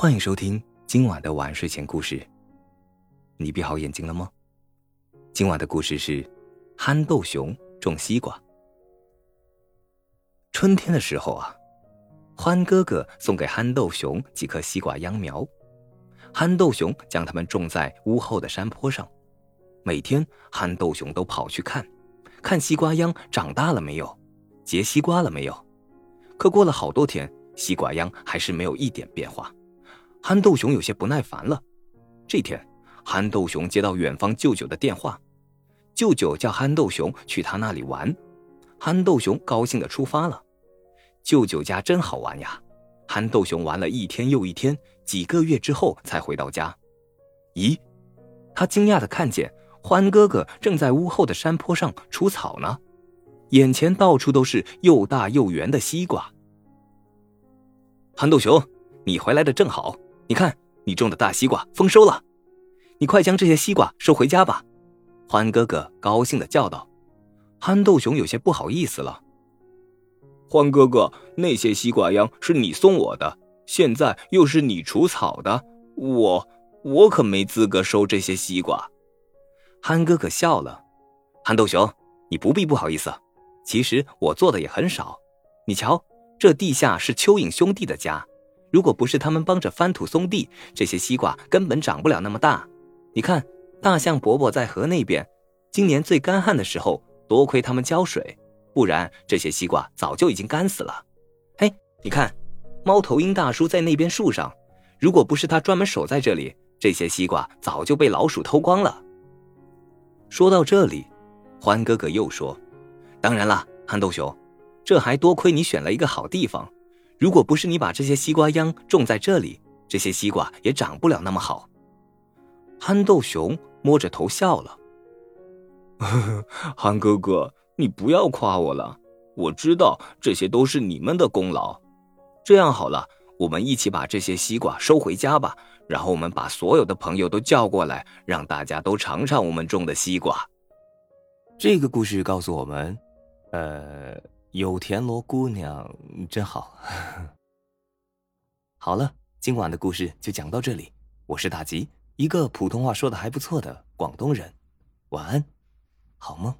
欢迎收听今晚的晚睡前故事。你闭好眼睛了吗？今晚的故事是憨豆熊种西瓜。春天的时候啊，欢哥哥送给憨豆熊几颗西瓜秧苗，憨豆熊将它们种在屋后的山坡上。每天，憨豆熊都跑去看，看西瓜秧长大了没有，结西瓜了没有。可过了好多天，西瓜秧还是没有一点变化。憨豆熊有些不耐烦了。这天，憨豆熊接到远方舅舅的电话，舅舅叫憨豆熊去他那里玩。憨豆熊高兴的出发了。舅舅家真好玩呀！憨豆熊玩了一天又一天，几个月之后才回到家。咦，他惊讶的看见欢哥哥正在屋后的山坡上除草呢，眼前到处都是又大又圆的西瓜。憨豆熊，你回来的正好。你看，你种的大西瓜丰收了，你快将这些西瓜收回家吧。”欢哥哥高兴的叫道。憨豆熊有些不好意思了。欢哥哥，那些西瓜秧是你送我的，现在又是你除草的，我我可没资格收这些西瓜。憨哥哥笑了。憨豆熊，你不必不好意思，其实我做的也很少。你瞧，这地下是蚯蚓兄弟的家。如果不是他们帮着翻土松地，这些西瓜根本长不了那么大。你看，大象伯伯在河那边，今年最干旱的时候，多亏他们浇水，不然这些西瓜早就已经干死了。嘿，你看，猫头鹰大叔在那边树上，如果不是他专门守在这里，这些西瓜早就被老鼠偷光了。说到这里，欢哥哥又说：“当然了，憨豆熊，这还多亏你选了一个好地方。”如果不是你把这些西瓜秧种在这里，这些西瓜也长不了那么好。憨豆熊摸着头笑了。憨哥哥，你不要夸我了，我知道这些都是你们的功劳。这样好了，我们一起把这些西瓜收回家吧，然后我们把所有的朋友都叫过来，让大家都尝尝我们种的西瓜。这个故事告诉我们，呃。有田螺姑娘真好。好了，今晚的故事就讲到这里。我是大吉，一个普通话说的还不错的广东人。晚安，好梦。